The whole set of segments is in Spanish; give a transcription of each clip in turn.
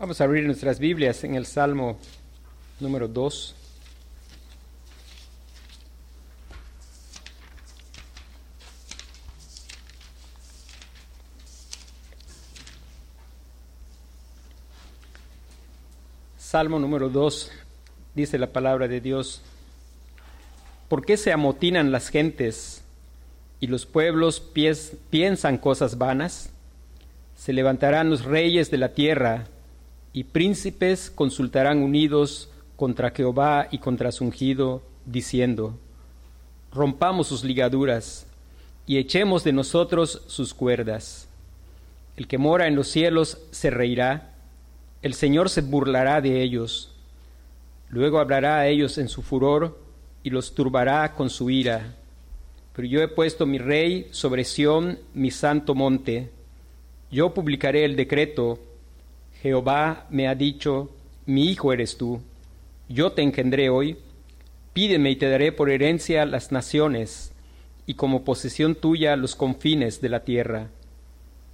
Vamos a abrir nuestras Biblias en el Salmo número 2. Salmo número 2, dice la palabra de Dios, ¿por qué se amotinan las gentes y los pueblos piensan cosas vanas? Se levantarán los reyes de la tierra y príncipes consultarán unidos contra Jehová y contra su ungido, diciendo, rompamos sus ligaduras y echemos de nosotros sus cuerdas. El que mora en los cielos se reirá el Señor se burlará de ellos, luego hablará a ellos en su furor y los turbará con su ira. Pero yo he puesto mi rey sobre Sión, mi santo monte. Yo publicaré el decreto. Jehová me ha dicho, mi hijo eres tú. Yo te engendré hoy. Pídeme y te daré por herencia las naciones, y como posesión tuya los confines de la tierra.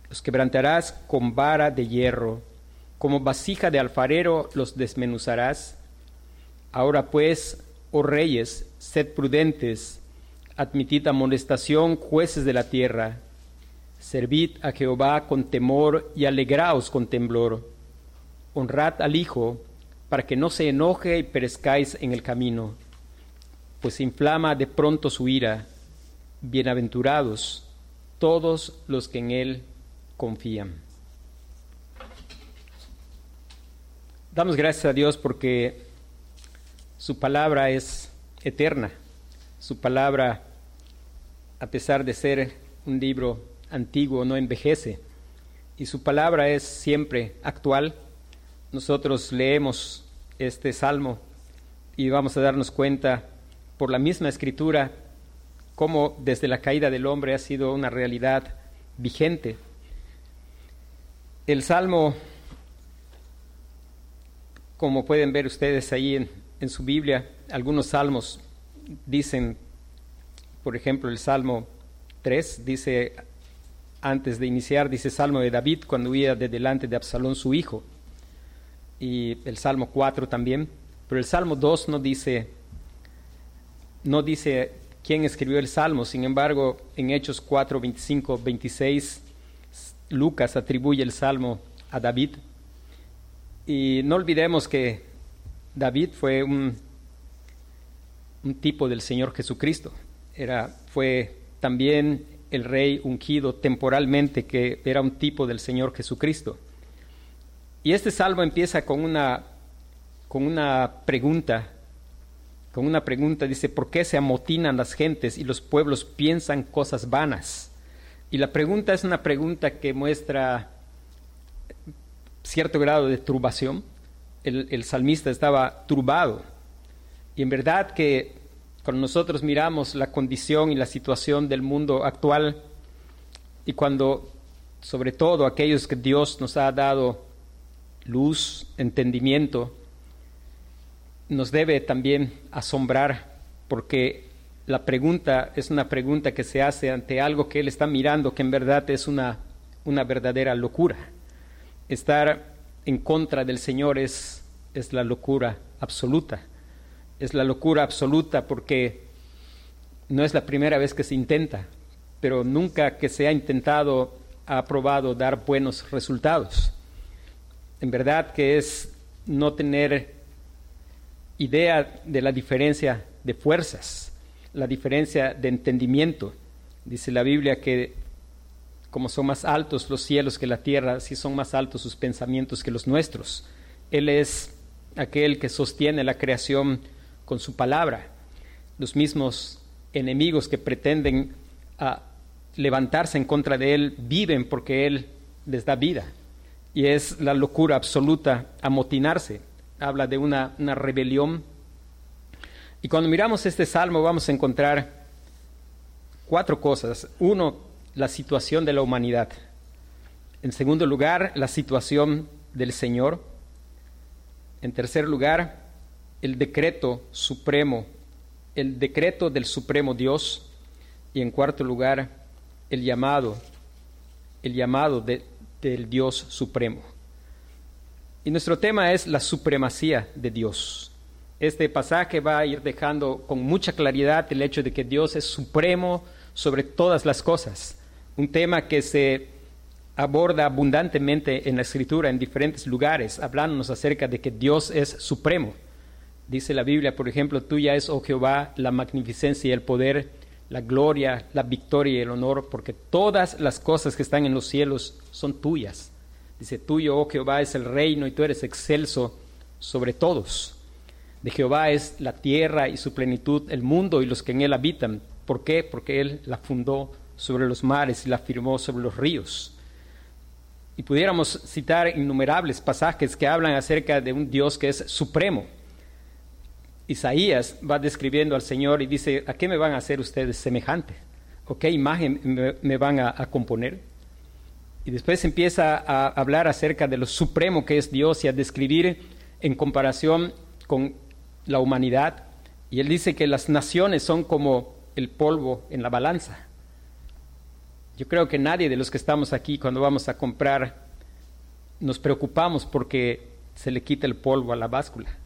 Los quebrantarás con vara de hierro como vasija de alfarero los desmenuzarás. Ahora pues, oh reyes, sed prudentes, admitid amonestación, jueces de la tierra. Servid a Jehová con temor y alegraos con temblor. Honrad al Hijo, para que no se enoje y perezcáis en el camino, pues inflama de pronto su ira. Bienaventurados todos los que en él confían. Damos gracias a Dios porque su palabra es eterna. Su palabra, a pesar de ser un libro antiguo, no envejece. Y su palabra es siempre actual. Nosotros leemos este salmo y vamos a darnos cuenta por la misma escritura cómo desde la caída del hombre ha sido una realidad vigente. El salmo como pueden ver ustedes ahí en, su Biblia, algunos salmos dicen, por ejemplo, el Salmo 3 dice, antes de iniciar, dice Salmo de David cuando huía de delante de Absalón su hijo. Y el Salmo 4 también. Pero el Salmo 2 no dice, no dice quién escribió el Salmo. Sin embargo, en Hechos 4, 25, 26, Lucas atribuye el Salmo a David. Y no olvidemos que David fue un, un tipo del Señor Jesucristo. Era, fue también el rey ungido temporalmente, que era un tipo del Señor Jesucristo. Y este salmo empieza con una, con una pregunta, con una pregunta, dice, ¿por qué se amotinan las gentes y los pueblos piensan cosas vanas? Y la pregunta es una pregunta que muestra cierto grado de turbación. El, salmista estaba turbado. Y en verdad que cuando nosotros miramos la condición y la situación del mundo actual, y cuando, sobre todo, aquellos que Dios nos ha dado luz, entendimiento, nos debe también asombrar, porque la pregunta es una pregunta que se hace ante algo que Él está mirando, que en verdad es una, una verdadera locura estar en contra del Señor es, es la locura absoluta. Es la locura absoluta porque no es la primera vez que se intenta, pero nunca que se ha intentado ha probado dar buenos resultados. En verdad que es no tener idea de la diferencia de fuerzas, la diferencia de entendimiento. Dice la Biblia que como son más altos los cielos que la tierra, si son más altos sus pensamientos que los nuestros. Él es aquel que sostiene la creación con su palabra. Los mismos enemigos que pretenden ah, levantarse en contra de Él viven porque Él les da vida. Y es la locura absoluta amotinarse. Habla de una, una rebelión. Y cuando miramos este salmo vamos a encontrar cuatro cosas. Uno, la situación de la humanidad. En segundo lugar, la situación del Señor. En tercer lugar, el decreto supremo, el decreto del supremo Dios. Y en cuarto lugar, el llamado, el llamado del Dios supremo. Y nuestro tema es la supremacía de Dios. Este pasaje va a ir dejando con mucha claridad el hecho de que Dios es supremo sobre todas las cosas. Un tema que se aborda abundantemente en la escritura en diferentes lugares, hablándonos acerca de que Dios es supremo. Dice la Biblia, por ejemplo, tuya es, oh Jehová, la magnificencia y el poder, la gloria, la victoria y el honor, porque todas las cosas que están en los cielos son tuyas. Dice, tuyo, oh Jehová, es el reino y tú eres excelso sobre todos. De Jehová es la tierra y su plenitud, el mundo y los que en él habitan. ¿Por qué? Porque él la fundó sobre los mares y la firmó sobre los ríos. Y pudiéramos citar innumerables pasajes que hablan acerca de un Dios que es supremo. Isaías va describiendo al Señor y dice, ¿a qué me van a hacer ustedes semejante? ¿O qué imagen me, van a, a componer? Y después empieza a hablar acerca de lo supremo que es Dios y a describir en comparación con la humanidad. Y él dice que las naciones son como el polvo en la balanza. Yo creo que nadie de los que estamos aquí cuando vamos a comprar nos preocupamos porque se le quita el polvo a la báscula.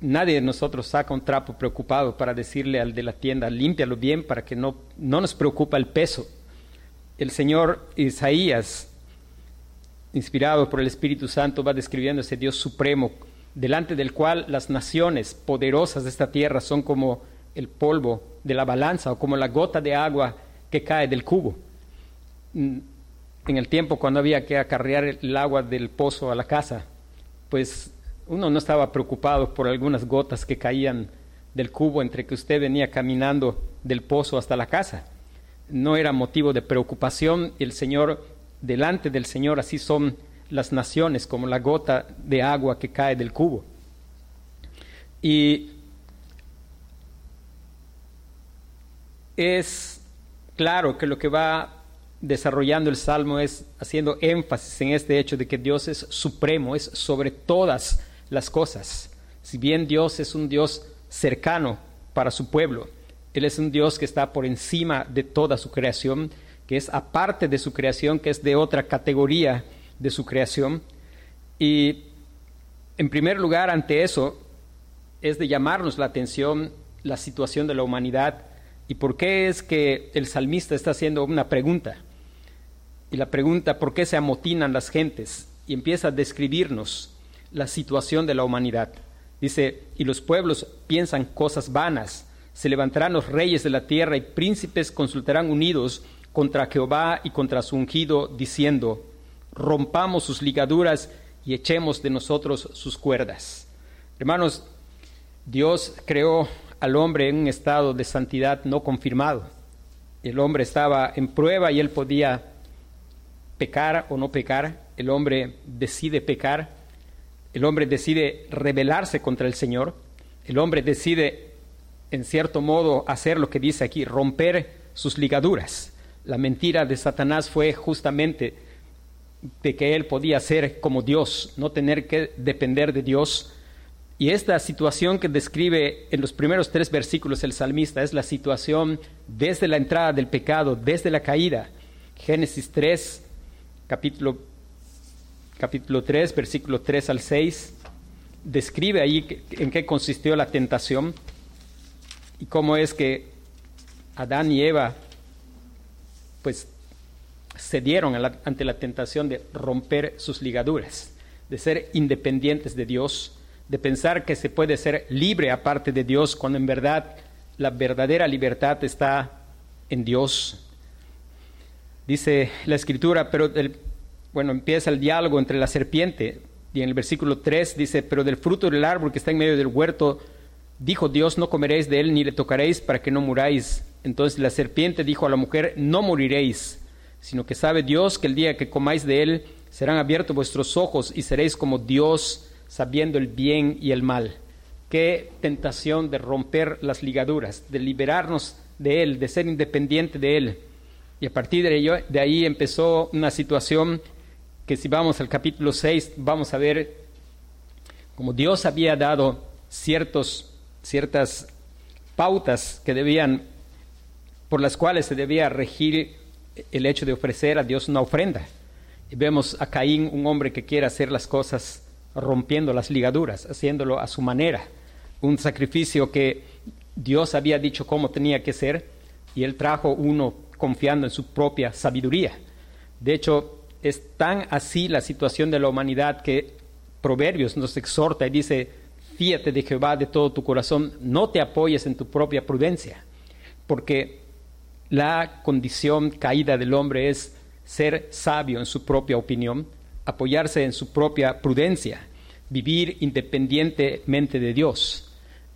Nadie de nosotros saca un trapo preocupado para decirle al de la tienda, límpialo bien para que no, no nos preocupa el peso. El Señor Isaías, inspirado por el Espíritu Santo, va describiendo ese Dios supremo delante del cual las naciones poderosas de esta tierra son como el polvo de la balanza o como la gota de agua que cae del cubo. Mm, en el tiempo cuando había que acarrear el agua del pozo a la casa, pues uno no estaba preocupado por algunas gotas que caían del cubo entre que usted venía caminando del pozo hasta la casa. No era motivo de preocupación. El Señor, delante del Señor, así son las naciones como la gota de agua que cae del cubo. Y es claro que lo que va desarrollando el Salmo es haciendo énfasis en este hecho de que Dios es supremo, es sobre todas las cosas. Si bien Dios es un Dios cercano para su pueblo, Él es un Dios que está por encima de toda su creación, que es aparte de su creación, que es de otra categoría de su creación. Y en primer lugar, ante eso, es de llamarnos la atención la situación de la humanidad y por qué es que el salmista está haciendo una pregunta. Y la pregunta, ¿por qué se amotinan las gentes? Y empieza a describirnos la situación de la humanidad. Dice, y los pueblos piensan cosas vanas, se levantarán los reyes de la tierra y príncipes consultarán unidos contra Jehová y contra su ungido, diciendo, rompamos sus ligaduras y echemos de nosotros sus cuerdas. Hermanos, Dios creó al hombre en un estado de santidad no confirmado. El hombre estaba en prueba y él podía pecar o no pecar. El hombre decide pecar. El hombre decide rebelarse contra el Señor. El hombre decide, en cierto modo, hacer lo que dice aquí, romper sus ligaduras. La mentira de Satanás fue justamente de que él podía ser como Dios, no tener que depender de Dios. Y esta situación que describe en los primeros tres versículos el salmista es la situación desde la entrada del pecado, desde la caída. Génesis 3, capítulo, capítulo 3, versículo 3 al 6, describe ahí en qué consistió la tentación y cómo es que Adán y Eva pues cedieron ante la tentación de romper sus ligaduras, de ser independientes de Dios, de pensar que se puede ser libre aparte de Dios, cuando en verdad la verdadera libertad está en Dios. Dice la escritura, pero bueno, empieza el diálogo entre la serpiente y en el versículo 3 dice, pero del fruto del árbol que está en medio del huerto, dijo Dios, no comeréis de él ni le tocaréis para que no muráis. Entonces la serpiente dijo a la mujer, no moriréis sino que sabe Dios que el día que comáis de él serán abiertos vuestros ojos y seréis como Dios sabiendo el bien y el mal. Qué tentación de romper las ligaduras, de liberarnos de él, de ser independiente de él. Y a partir de, ello, de ahí empezó una situación que si vamos al capítulo 6 vamos a ver como Dios había dado ciertos, ciertas pautas que debían, por las cuales se debía regir el hecho de ofrecer a Dios una ofrenda. Y vemos a Caín, un hombre que quiere hacer las cosas rompiendo las ligaduras, haciéndolo a su manera. Un sacrificio que Dios había dicho cómo tenía que ser y él trajo uno confiando en su propia sabiduría. De hecho, es tan así la situación de la humanidad que Proverbios nos exhorta y dice, fíate de Jehová de todo tu corazón, no te apoyes en tu propia prudencia, porque la condición caída del hombre es ser sabio en su propia opinión, apoyarse en su propia prudencia, vivir independientemente de Dios.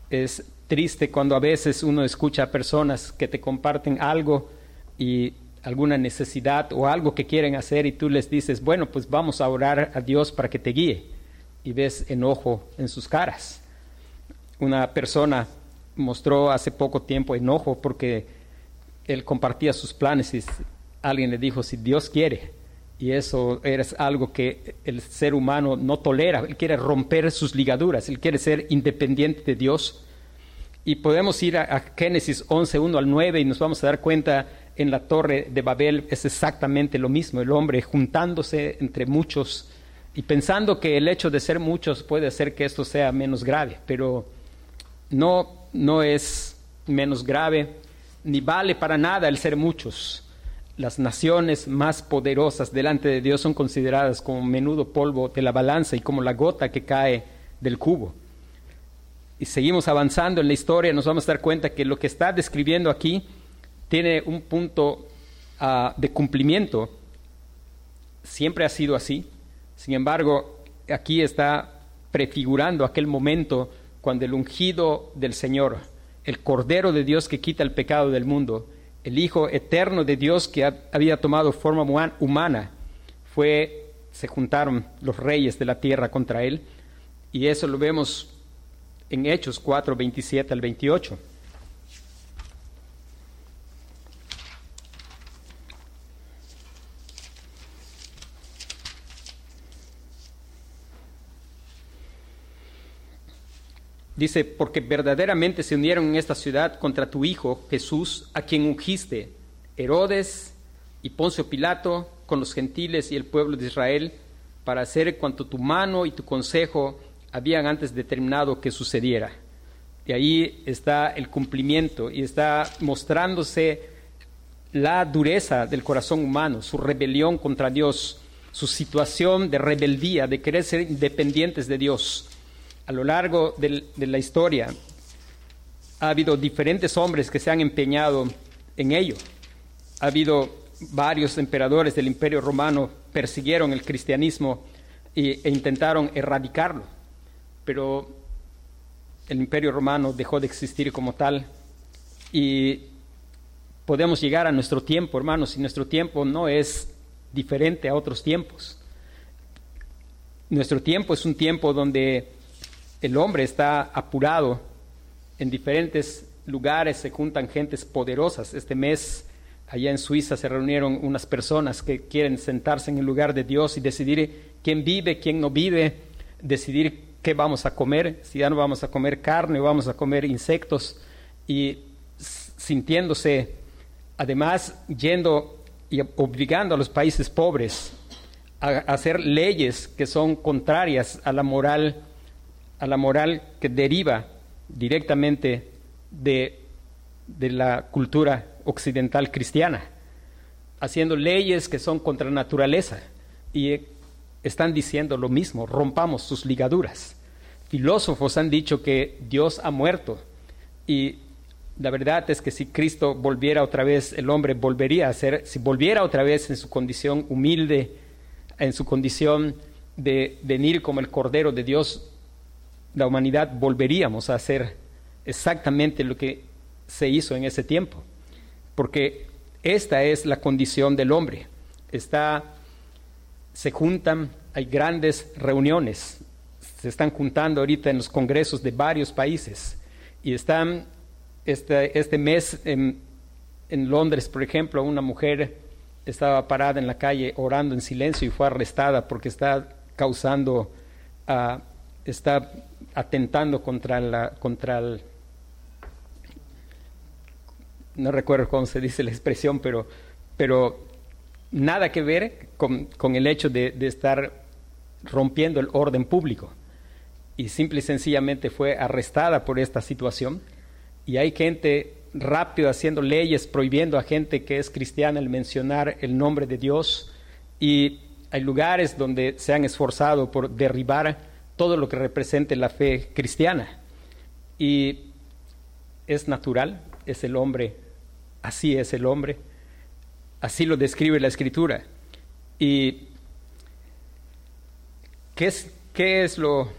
Es triste cuando a veces uno escucha a personas que te comparten algo y alguna necesidad o algo que quieren hacer y tú les dices, bueno, pues vamos a orar a Dios para que te guíe. Y ves enojo en sus caras. Una persona mostró hace poco tiempo enojo porque él compartía sus planes y alguien le dijo, si Dios quiere, y eso es algo que el ser humano no tolera, él quiere romper sus ligaduras, él quiere ser independiente de Dios. Y podemos ir a, Génesis 11, 1 al 9 y nos vamos a dar cuenta en la torre de Babel es exactamente lo mismo, el hombre juntándose entre muchos y pensando que el hecho de ser muchos puede hacer que esto sea menos grave, pero no, no es menos grave, ni vale para nada el ser muchos. Las naciones más poderosas delante de Dios son consideradas como menudo polvo de la balanza y como la gota que cae del cubo. Y seguimos avanzando en la historia, nos vamos a dar cuenta que lo que está describiendo aquí tiene un punto uh, de cumplimiento. Siempre ha sido así. Sin embargo, aquí está prefigurando aquel momento cuando el ungido del Señor, el Cordero de Dios que quita el pecado del mundo, el Hijo eterno de Dios que había tomado forma humana, fue, se juntaron los reyes de la tierra contra él, y eso lo vemos en Hechos 4, 27 al 28. Dice, porque verdaderamente se unieron en esta ciudad contra tu Hijo Jesús, a quien ungiste, Herodes y Poncio Pilato, con los gentiles y el pueblo de Israel, para hacer cuanto tu mano y tu consejo habían antes determinado que sucediera. Y ahí está el cumplimiento y está mostrándose la dureza del corazón humano, su rebelión contra Dios, su situación de rebeldía, de querer ser independientes de Dios a lo largo de la historia ha habido diferentes hombres que se han empeñado en ello. Ha habido varios emperadores del Imperio Romano persiguieron el cristianismo e, intentaron erradicarlo, pero el Imperio Romano dejó de existir como tal y podemos llegar a nuestro tiempo, hermanos, y nuestro tiempo no es diferente a otros tiempos. Nuestro tiempo es un tiempo donde el hombre está apurado. En diferentes lugares se juntan gentes poderosas. Este mes allá en Suiza se reunieron unas personas que quieren sentarse en el lugar de Dios y decidir quién vive, quién no vive, decidir qué vamos a comer, si ya no vamos a comer carne o vamos a comer insectos y sintiéndose, además yendo y obligando a los países pobres a hacer leyes que son contrarias a la moral a la moral que deriva directamente de, de la cultura occidental cristiana, haciendo leyes que son contra la naturaleza y están diciendo lo mismo, rompamos sus ligaduras. Filósofos han dicho que Dios ha muerto y la verdad es que si Cristo volviera otra vez, el hombre volvería a ser, si volviera otra vez en su condición humilde, en su condición de venir como el Cordero de Dios, la humanidad volveríamos a hacer exactamente lo que se hizo en ese tiempo, porque esta es la condición del hombre. Está, se juntan, hay grandes reuniones, se están juntando ahorita en los congresos de varios países. Y están este, este mes en, Londres, por ejemplo, una mujer estaba parada en la calle orando en silencio y fue arrestada porque está causando, uh, está atentando contra la contra el no recuerdo cómo se dice la expresión, pero pero nada que ver con, con el hecho de, de estar rompiendo el orden público. Y simple y sencillamente fue arrestada por esta situación. Y hay gente rápido haciendo leyes, prohibiendo a gente que es cristiana el mencionar el nombre de Dios. Y hay lugares donde se han esforzado por derribar todo lo que represente la fe cristiana. Y es natural, es el hombre, así es el hombre, así lo describe la escritura. ¿Y qué es, qué es lo,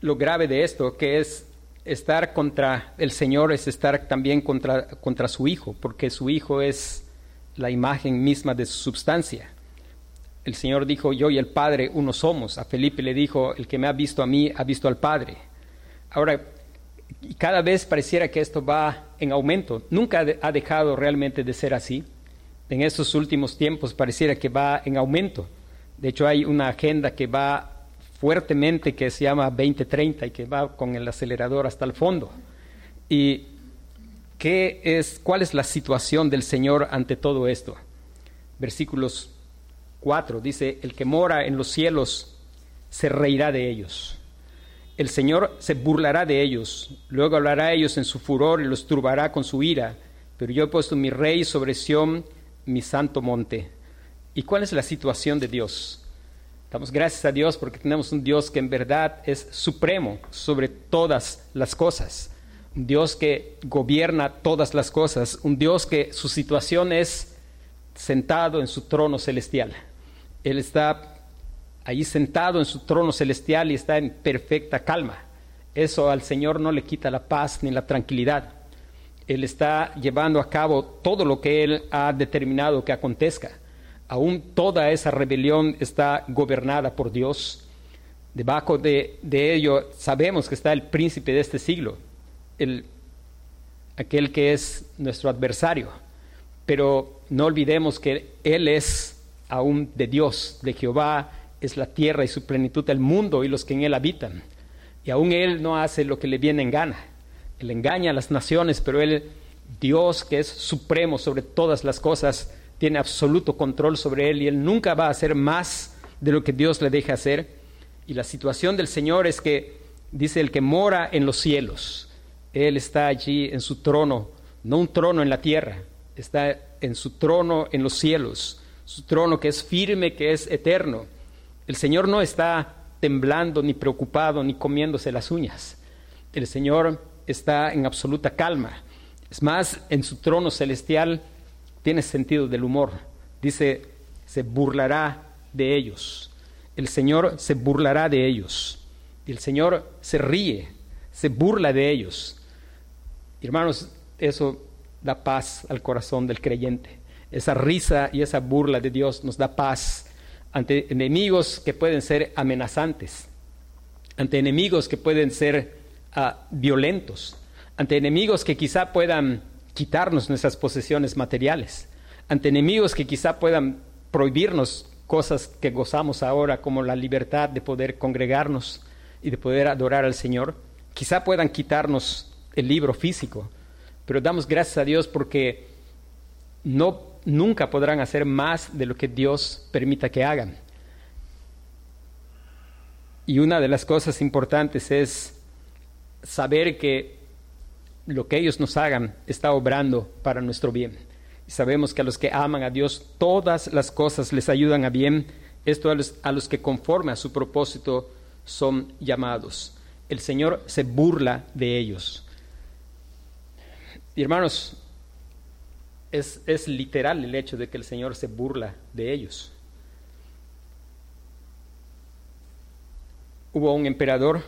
lo grave de esto? Que es estar contra el Señor, es estar también contra, contra su Hijo, porque su Hijo es la imagen misma de su substancia. El Señor dijo, yo y el Padre uno somos. A Felipe le dijo, el que me ha visto a mí ha visto al Padre. Ahora, cada vez pareciera que esto va en aumento. Nunca ha dejado realmente de ser así. En estos últimos tiempos pareciera que va en aumento. De hecho, hay una agenda que va fuertemente que se llama 2030 y que va con el acelerador hasta el fondo. ¿Y qué es, cuál es la situación del Señor ante todo esto? Versículos 4 dice, el que mora en los cielos se reirá de ellos el Señor se burlará de ellos, luego hablará a ellos en su furor y los turbará con su ira, pero yo he puesto mi rey sobre Sión, mi santo monte. ¿Y cuál es la situación de Dios? Damos gracias a Dios porque tenemos un Dios que en verdad es supremo sobre todas las cosas, un Dios que gobierna todas las cosas, un Dios que su situación es sentado en su trono celestial. Él está ahí sentado en su trono celestial y está en perfecta calma. Eso al Señor no le quita la paz ni la tranquilidad. Él está llevando a cabo todo lo que Él ha determinado que acontezca. Aún toda esa rebelión está gobernada por Dios. Debajo de, ello sabemos que está el príncipe de este siglo, el, aquel que es nuestro adversario. Pero no olvidemos que Él es aún de Dios, de Jehová, es la tierra y su plenitud, el mundo y los que en él habitan. Y aún él no hace lo que le viene en gana. Él engaña a las naciones, pero él, Dios que es supremo sobre todas las cosas, tiene absoluto control sobre él y él nunca va a hacer más de lo que Dios le deja hacer. Y la situación del Señor es que dice el que mora en los cielos. Él está allí en su trono, no un trono en la tierra, está en su trono en los cielos, su trono que es firme, que es eterno. El Señor no está temblando, ni preocupado, ni comiéndose las uñas. El Señor está en absoluta calma. Es más, en su trono celestial tiene sentido del humor. Dice, se burlará de ellos. El Señor se burlará de ellos. El Señor se ríe, se burla de ellos. Hermanos, eso da paz al corazón del creyente. Esa risa y esa burla de Dios nos da paz ante enemigos que pueden ser amenazantes, ante enemigos que pueden ser ah, violentos, ante enemigos que quizá puedan quitarnos nuestras posesiones materiales, ante enemigos que quizá puedan prohibirnos cosas que gozamos ahora, como la libertad de poder congregarnos y de poder adorar al Señor, quizá puedan quitarnos el libro físico, pero damos gracias a Dios porque no nunca podrán hacer más de lo que Dios permita que hagan. Y una de las cosas importantes es saber que lo que ellos nos hagan está obrando para nuestro bien. Y sabemos que a los que aman a Dios todas las cosas les ayudan a bien, esto a los, a los que conforme a su propósito son llamados. El Señor se burla de ellos. Y hermanos, es, literal el hecho de que el Señor se burla de ellos. Hubo un emperador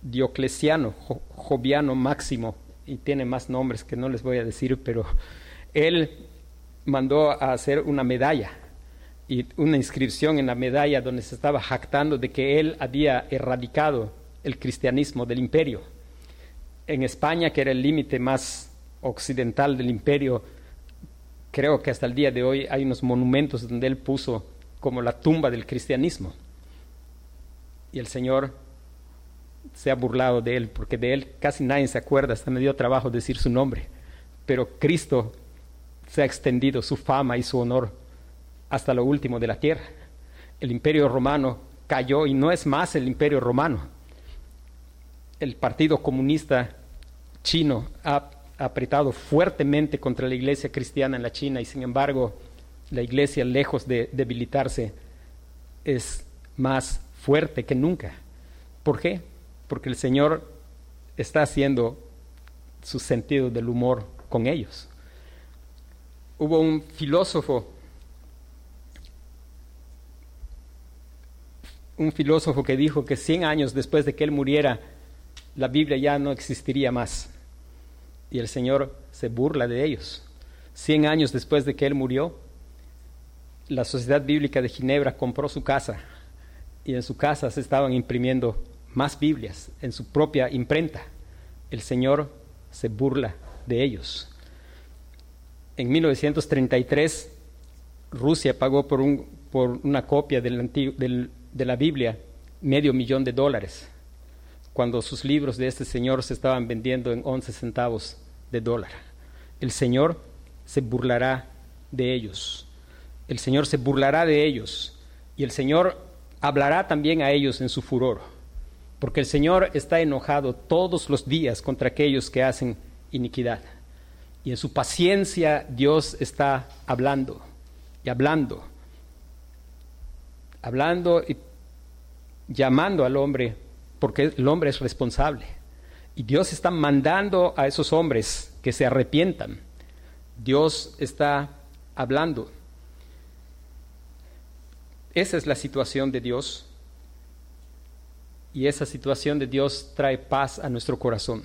Diocleciano, Joviano Máximo, y tiene más nombres que no les voy a decir, pero él mandó a hacer una medalla y una inscripción en la medalla donde se estaba jactando de que él había erradicado el cristianismo del imperio. En España, que era el límite más occidental del imperio, creo que hasta el día de hoy hay unos monumentos donde él puso como la tumba del cristianismo. Y el Señor se ha burlado de él, porque de él casi nadie se acuerda, hasta me dio trabajo decir su nombre. Pero Cristo se ha extendido su fama y su honor hasta lo último de la tierra. El imperio romano cayó y no es más el imperio romano. El Partido Comunista chino ha apretado fuertemente contra la iglesia cristiana en la China y sin embargo la iglesia, lejos de debilitarse, es más fuerte que nunca. ¿Por qué? Porque el Señor está haciendo su sentido del humor con ellos. Hubo un filósofo, un filósofo que dijo que 100 años después de que él muriera, la Biblia ya no existiría más. Y el Señor se burla de ellos. 100 años después de que él murió, la Sociedad Bíblica de Ginebra compró su casa y en su casa se estaban imprimiendo más Biblias en su propia imprenta. El Señor se burla de ellos. En 1933, Rusia pagó por, un, por una copia de la Biblia medio millón de dólares, cuando sus libros de este señor se estaban vendiendo en 11 centavos de dólar. El Señor se burlará de ellos. El Señor se burlará de ellos y el Señor hablará también a ellos en su furor, porque el Señor está enojado todos los días contra aquellos que hacen iniquidad. Y en su paciencia Dios está hablando y hablando, hablando y llamando al hombre, porque el hombre es responsable. Y Dios está mandando a esos hombres que se arrepientan. Dios está hablando. Esa es la situación de Dios. Y esa situación de Dios trae paz a nuestro corazón.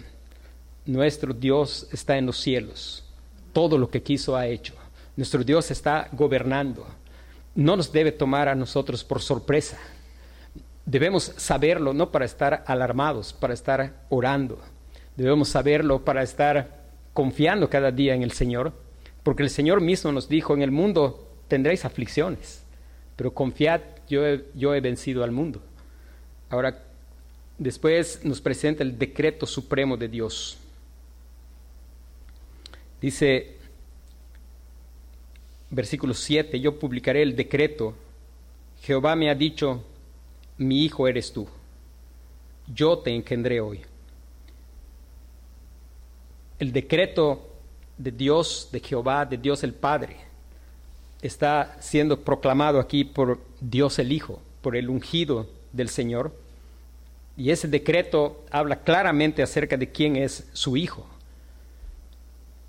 Nuestro Dios está en los cielos. Todo lo que quiso ha hecho. Nuestro Dios está gobernando. No nos debe tomar a nosotros por sorpresa. Debemos saberlo no para estar alarmados, para estar orando. Debemos saberlo para estar confiando cada día en el Señor, porque el Señor mismo nos dijo, en el mundo tendréis aflicciones pero confiad, yo he, yo he vencido al mundo. Ahora, después nos presenta el decreto supremo de Dios. Dice, versículo 7, yo publicaré el decreto. Jehová me ha dicho, mi hijo eres tú. Yo te engendré hoy. El decreto de Dios, de Jehová, de Dios el Padre, está siendo proclamado aquí por Dios el Hijo, por el ungido del Señor. Y ese decreto habla claramente acerca de quién es su Hijo.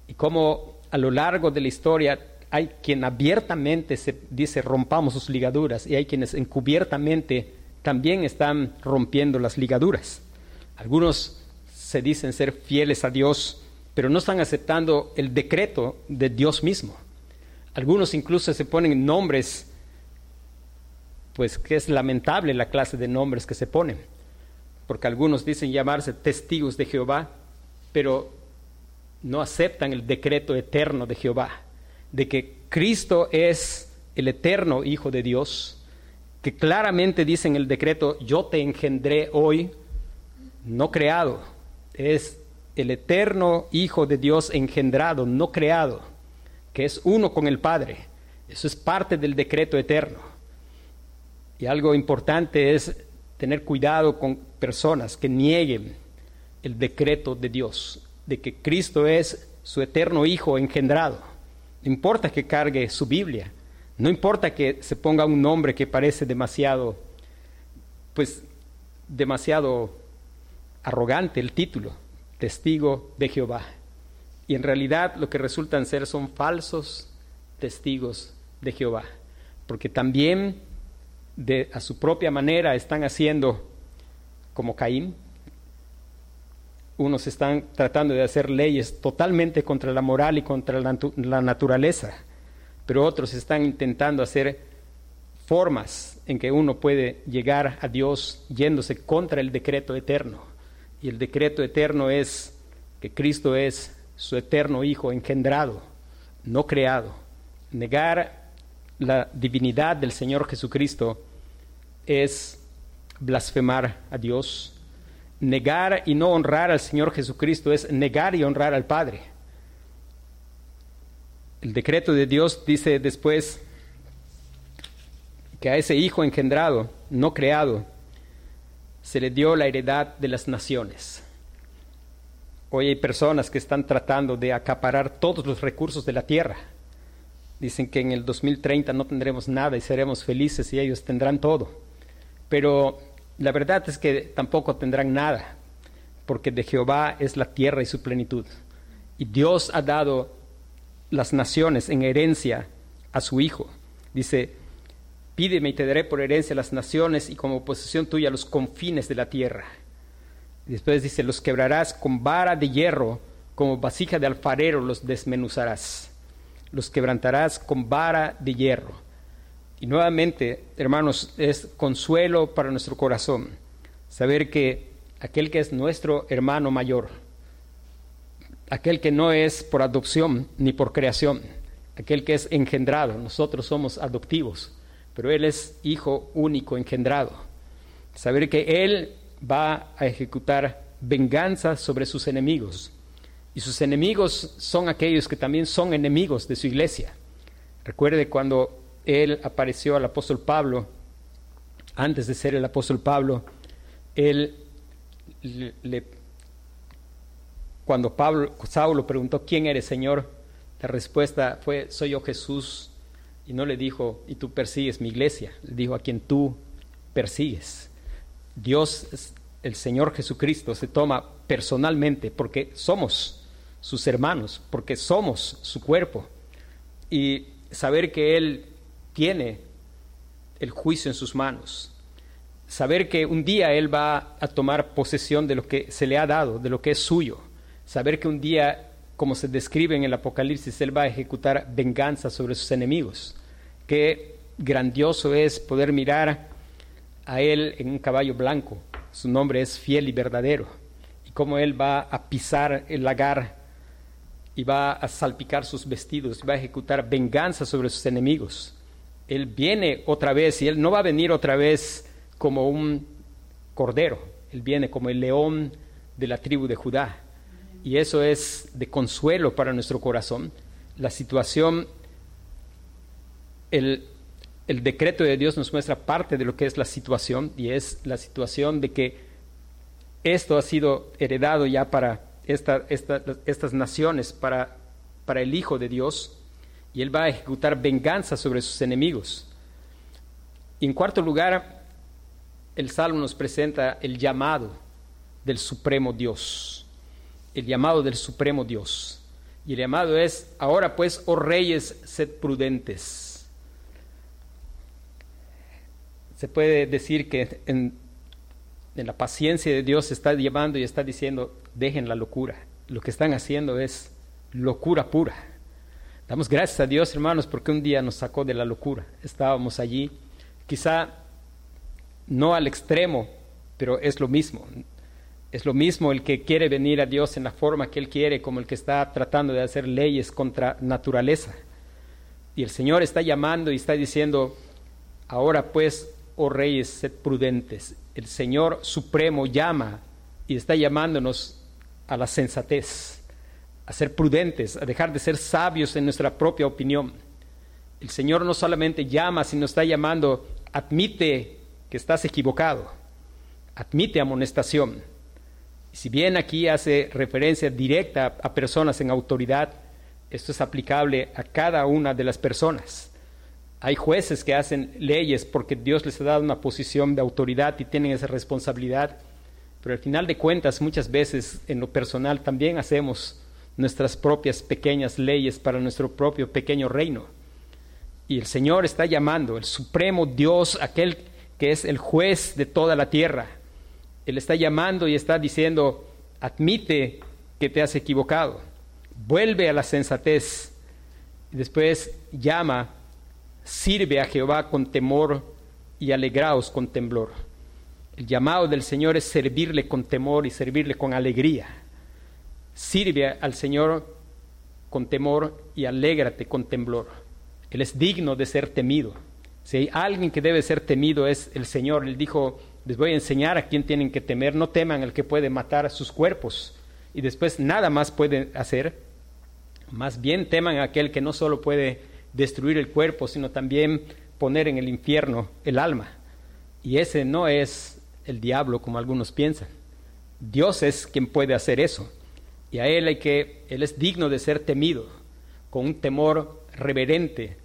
Y cómo a lo largo de la historia hay quien abiertamente se dice rompamos sus ligaduras y hay quienes encubiertamente también están rompiendo las ligaduras. Algunos se dicen ser fieles a Dios, pero no están aceptando el decreto de Dios mismo. Algunos incluso se ponen nombres, pues que es lamentable la clase de nombres que se ponen, porque algunos dicen llamarse testigos de Jehová, pero no aceptan el decreto eterno de Jehová, de que Cristo es el eterno Hijo de Dios, que claramente dice en el decreto, yo te engendré hoy, no creado, es el eterno Hijo de Dios engendrado, no creado que es uno con el Padre. Eso es parte del decreto eterno. Y algo importante es tener cuidado con personas que nieguen el decreto de Dios, de que Cristo es su eterno Hijo engendrado. No importa que cargue su Biblia, no importa que se ponga un nombre que parece demasiado, pues demasiado arrogante el título, testigo de Jehová. Y en realidad lo que resultan ser son falsos testigos de Jehová, porque también de, a su propia manera están haciendo como Caín. Unos están tratando de hacer leyes totalmente contra la moral y contra la, la naturaleza, pero otros están intentando hacer formas en que uno puede llegar a Dios yéndose contra el decreto eterno. Y el decreto eterno es que Cristo es su eterno Hijo engendrado, no creado. Negar la divinidad del Señor Jesucristo es blasfemar a Dios. Negar y no honrar al Señor Jesucristo es negar y honrar al Padre. El decreto de Dios dice después que a ese hijo engendrado, no creado, se le dio la heredad de las naciones. Hoy hay personas que están tratando de acaparar todos los recursos de la tierra. Dicen que en el 2030 no tendremos nada y seremos felices y ellos tendrán todo. Pero la verdad es que tampoco tendrán nada, porque de Jehová es la tierra y su plenitud. Y Dios ha dado las naciones en herencia a su Hijo. Dice, pídeme y te daré por herencia las naciones y como posesión tuya los confines de la tierra. después dice, los quebrarás con vara de hierro, como vasija de alfarero los desmenuzarás. Los quebrantarás con vara de hierro. Y nuevamente, hermanos, es consuelo para nuestro corazón saber que aquel que es nuestro hermano mayor, aquel que no es por adopción ni por creación, aquel que es engendrado, nosotros somos adoptivos, pero Él es hijo único engendrado. Saber que Él va a ejecutar venganza sobre sus enemigos. Y sus enemigos son aquellos que también son enemigos de su iglesia. Recuerde cuando Él apareció al apóstol Pablo, antes de ser el apóstol Pablo, Él le, cuando Pablo, Saulo preguntó, ¿quién eres, Señor? La respuesta fue, soy yo Jesús. Y no le dijo, y tú persigues mi iglesia. Le dijo, a quien tú persigues. Dios, el Señor Jesucristo, se toma personalmente porque somos sus hermanos, porque somos su cuerpo. Y saber que Él tiene el juicio en sus manos. Saber que un día Él va a tomar posesión de lo que se le ha dado, de lo que es suyo saber que un día, como se describe en el Apocalipsis, Él va a ejecutar venganza sobre sus enemigos. Qué grandioso es poder mirar a Él en un caballo blanco. Su nombre es fiel y verdadero. Y cómo Él va a pisar el lagar y va a salpicar sus vestidos, y va a ejecutar venganza sobre sus enemigos. Él viene otra vez y Él no va a venir otra vez como un cordero, Él viene como el león de la tribu de Judá y eso es de consuelo para nuestro corazón. La situación, el, decreto de Dios nos muestra parte de lo que es la situación y es la situación de que esto ha sido heredado ya para estas naciones, para, para el Hijo de Dios, y Él va a ejecutar venganza sobre sus enemigos. Y en cuarto lugar, el Salmo nos presenta el llamado del Supremo Dios el llamado del Supremo Dios. Y el llamado es, ahora pues, oh reyes, sed prudentes. Se puede decir que en, la paciencia de Dios está llamando y está diciendo, dejen la locura. Lo que están haciendo es locura pura. Damos gracias a Dios, hermanos, porque un día nos sacó de la locura. Estábamos allí, quizá no al extremo, pero es lo mismo. Es lo mismo el que quiere venir a Dios en la forma que Él quiere, como el que está tratando de hacer leyes contra naturaleza. Y el Señor está llamando y está diciendo, ahora pues, oh reyes, sed prudentes. El Señor Supremo llama y está llamándonos a la sensatez, a ser prudentes, a dejar de ser sabios en nuestra propia opinión. El Señor no solamente llama, sino está llamando, admite que estás equivocado, admite amonestación si bien aquí hace referencia directa a personas en autoridad, esto es aplicable a cada una de las personas. Hay jueces que hacen leyes porque Dios les ha dado una posición de autoridad y tienen esa responsabilidad, pero al final de cuentas muchas veces en lo personal también hacemos nuestras propias pequeñas leyes para nuestro propio pequeño reino. Y el Señor está llamando, el supremo Dios, aquel que es el juez de toda la tierra, él está llamando y está diciendo, admite que te has equivocado, vuelve a la sensatez. Después llama, sirve a Jehová con temor y alegraos con temblor. El llamado del Señor es servirle con temor y servirle con alegría. Sirve al Señor con temor y alégrate con temblor. Él es digno de ser temido. Si hay alguien que debe ser temido es el Señor. Él dijo, les voy a enseñar a quién tienen que temer. No teman al que puede matar a sus cuerpos y después nada más puede hacer. Más bien teman a aquel que no solo puede destruir el cuerpo, sino también poner en el infierno el alma. Y ese no es el diablo como algunos piensan. Dios es quien puede hacer eso. Y a Él hay que, Él es digno de ser temido, con un temor reverente.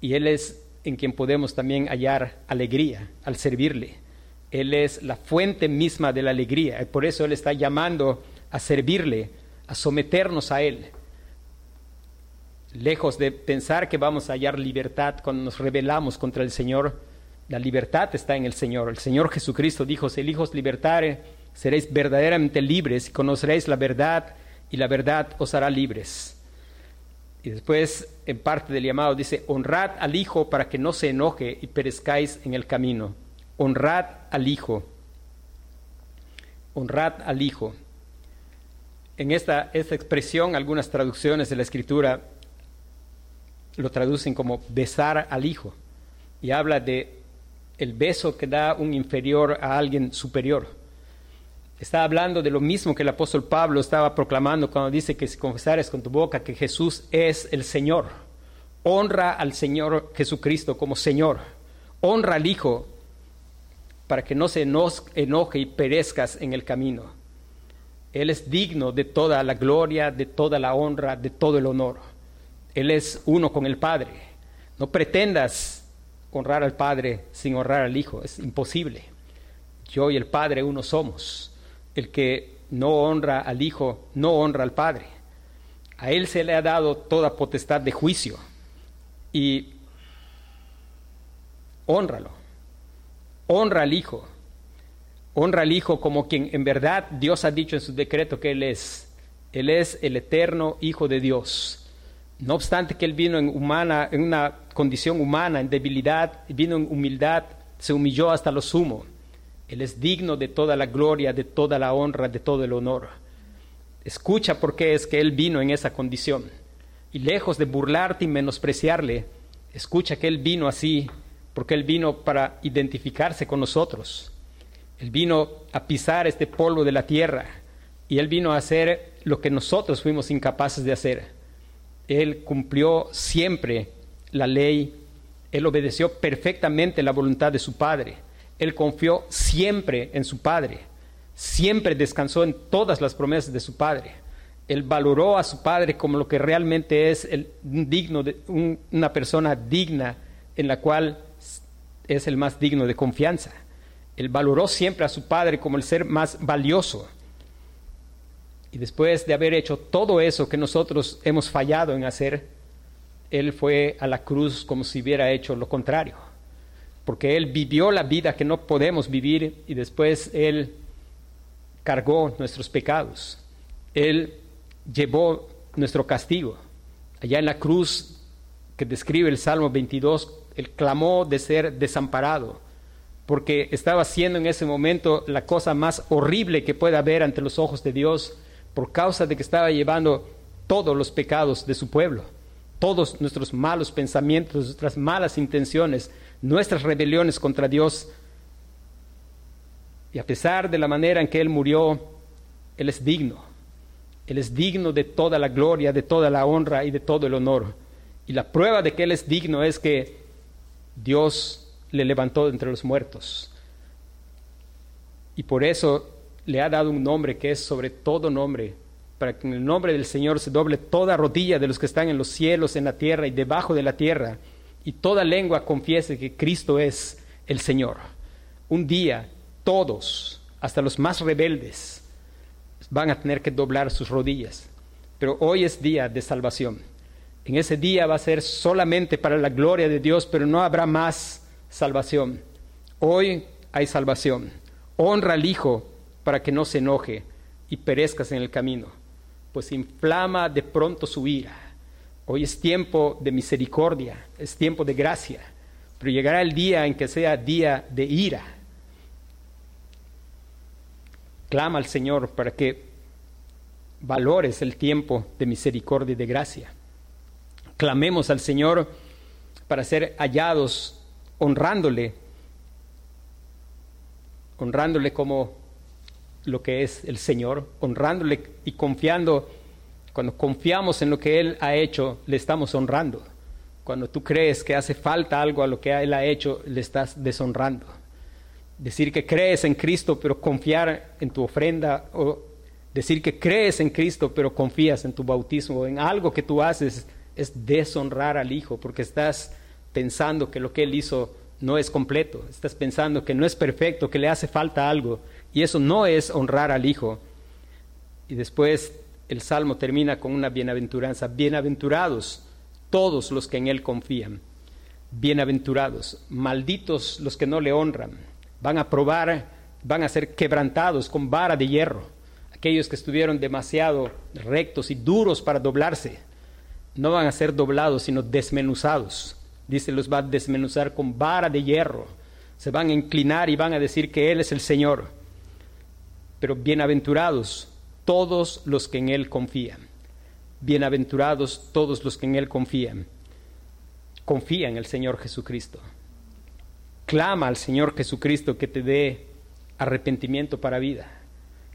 Y Él es en quien podemos también hallar alegría al servirle. Él es la fuente misma de la alegría. Y por eso Él está llamando a servirle, a someternos a Él. Lejos de pensar que vamos a hallar libertad cuando nos rebelamos contra el Señor, la libertad está en el Señor. El Señor Jesucristo dijo, si el Hijo os libertare, seréis verdaderamente libres y conoceréis la verdad y la verdad os hará libres. Y después, en parte del llamado, dice, honrad al Hijo para que no se enoje y perezcáis en el camino. Honrad al Hijo. Honrad al Hijo. En esta, expresión, algunas traducciones de la Escritura lo traducen como besar al Hijo. Y habla de el beso que da un inferior a alguien superior. Está hablando de lo mismo que el apóstol Pablo estaba proclamando cuando dice que si confesares con tu boca que Jesús es el Señor, honra al Señor Jesucristo como Señor, honra al Hijo para que no se enoje y perezcas en el camino. Él es digno de toda la gloria, de toda la honra, de todo el honor. Él es uno con el Padre. No pretendas honrar al Padre sin honrar al Hijo. Es imposible. Yo y el Padre uno somos. El que no honra al Hijo no honra al Padre. A Él se le ha dado toda potestad de juicio. Y honralo. Honra al Hijo. Honra al Hijo como quien en verdad Dios ha dicho en su decreto que Él es. Él es el eterno Hijo de Dios no obstante que Él vino en, humana, en una condición humana, en debilidad, vino en humildad, se humilló hasta lo sumo. Él es digno de toda la gloria, de toda la honra, de todo el honor. Escucha por qué es que Él vino en esa condición. Y lejos de burlarte y menospreciarle, escucha que Él vino así, porque Él vino para identificarse con nosotros. Él vino a pisar este polvo de la tierra y Él vino a hacer lo que nosotros fuimos incapaces de hacer él cumplió siempre la ley, Él obedeció perfectamente la voluntad de su Padre, Él confió siempre en su Padre, siempre descansó en todas las promesas de su Padre. Él valoró a su Padre como lo que realmente es el, digno de, una persona digna en la cual es el más digno de confianza. Él valoró siempre a su Padre como el ser más valioso. Y después de haber hecho todo eso que nosotros hemos fallado en hacer, Él fue a la cruz como si hubiera hecho lo contrario. Porque Él vivió la vida que no podemos vivir y después Él cargó nuestros pecados. Él llevó nuestro castigo. Allá en la cruz que describe el Salmo 22, Él clamó de ser desamparado, porque estaba haciendo en ese momento la cosa más horrible que pueda haber ante los ojos de Dios por causa de que estaba llevando todos los pecados de su pueblo, todos nuestros malos pensamientos, nuestras malas intenciones, nuestras rebeliones contra Dios. Y a pesar de la manera en que Él murió, Él es digno. Él es digno de toda la gloria, de toda la honra y de todo el honor. Y la prueba de que Él es digno es que Dios le levantó de entre los muertos. Y por eso le ha dado un nombre que es sobre todo nombre, para que en el nombre del Señor se doble toda rodilla de los que están en los cielos, en la tierra y debajo de la tierra, y toda lengua confiese que Cristo es el Señor. Un día todos, hasta los más rebeldes, van a tener que doblar sus rodillas. Pero hoy es día de salvación. En ese día va a ser solamente para la gloria de Dios, pero no habrá más salvación. Hoy hay salvación. Honra al Hijo para que no se enoje y perezcas en el camino, pues inflama de pronto su ira. Hoy es tiempo de misericordia, es tiempo de gracia, pero llegará el día en que sea día de ira. Clama al Señor para que valores el tiempo de misericordia y de gracia. Clamemos al Señor para ser hallados honrándole, honrándole como lo que es el Señor, honrándole y confiando. Cuando confiamos en lo que Él ha hecho, le estamos honrando. Cuando tú crees que hace falta algo a lo que Él ha hecho, le estás deshonrando. Decir que crees en Cristo, pero confiar en tu ofrenda, o decir que crees en Cristo, pero confías en tu bautismo, en algo que tú haces, es deshonrar al Hijo, porque estás pensando que lo que Él hizo no es completo, estás pensando que no es perfecto, que le hace falta algo, y eso no es honrar al Hijo. Y después el Salmo termina con una bienaventuranza, bienaventurados todos los que en Él confían, bienaventurados, malditos los que no le honran, van a probar, van a ser quebrantados con vara de hierro, aquellos que estuvieron demasiado rectos y duros para doblarse, no van a ser doblados, sino desmenuzados dice, los va a desmenuzar con vara de hierro. Se van a inclinar y van a decir que Él es el Señor. Pero bienaventurados todos los que en Él confían. Bienaventurados todos los que en Él confían. Confía en el Señor Jesucristo. Clama al Señor Jesucristo que te dé arrepentimiento para vida.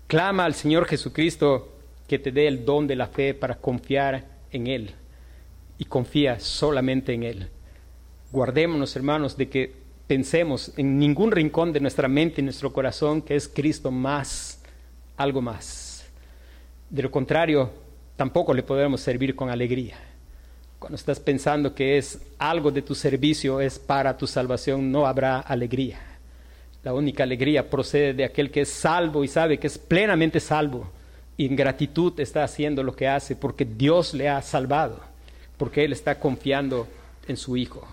Clama al Señor Jesucristo que te dé el don de la fe para confiar en Él. Y confía solamente en Él guardémonos, hermanos, de que pensemos en ningún rincón de nuestra mente y nuestro corazón que es Cristo más, algo más. De lo contrario, tampoco le podemos servir con alegría. Cuando estás pensando que es algo de tu servicio, es para tu salvación, no habrá alegría. La única alegría procede de aquel que es salvo y sabe que es plenamente salvo y en gratitud está haciendo lo que hace porque Dios le ha salvado, porque Él está confiando en su Hijo.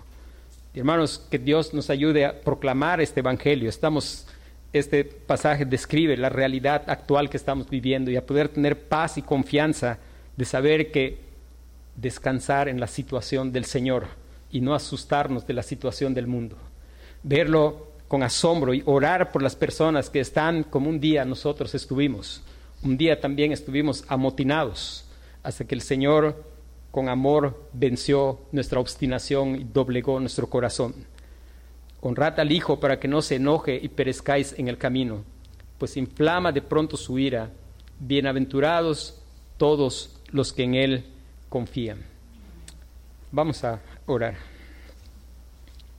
Hermanos, que Dios nos ayude a proclamar este Evangelio. Estamos, este pasaje describe la realidad actual que estamos viviendo y a poder tener paz y confianza de saber que descansar en la situación del Señor y no asustarnos de la situación del mundo. Verlo con asombro y orar por las personas que están como un día nosotros estuvimos. Un día también estuvimos amotinados hasta que el Señor con amor venció nuestra obstinación y doblegó nuestro corazón. Honrad al Hijo para que no se enoje y perezcáis en el camino, pues inflama de pronto su ira. Bienaventurados todos los que en Él confían. Vamos a orar.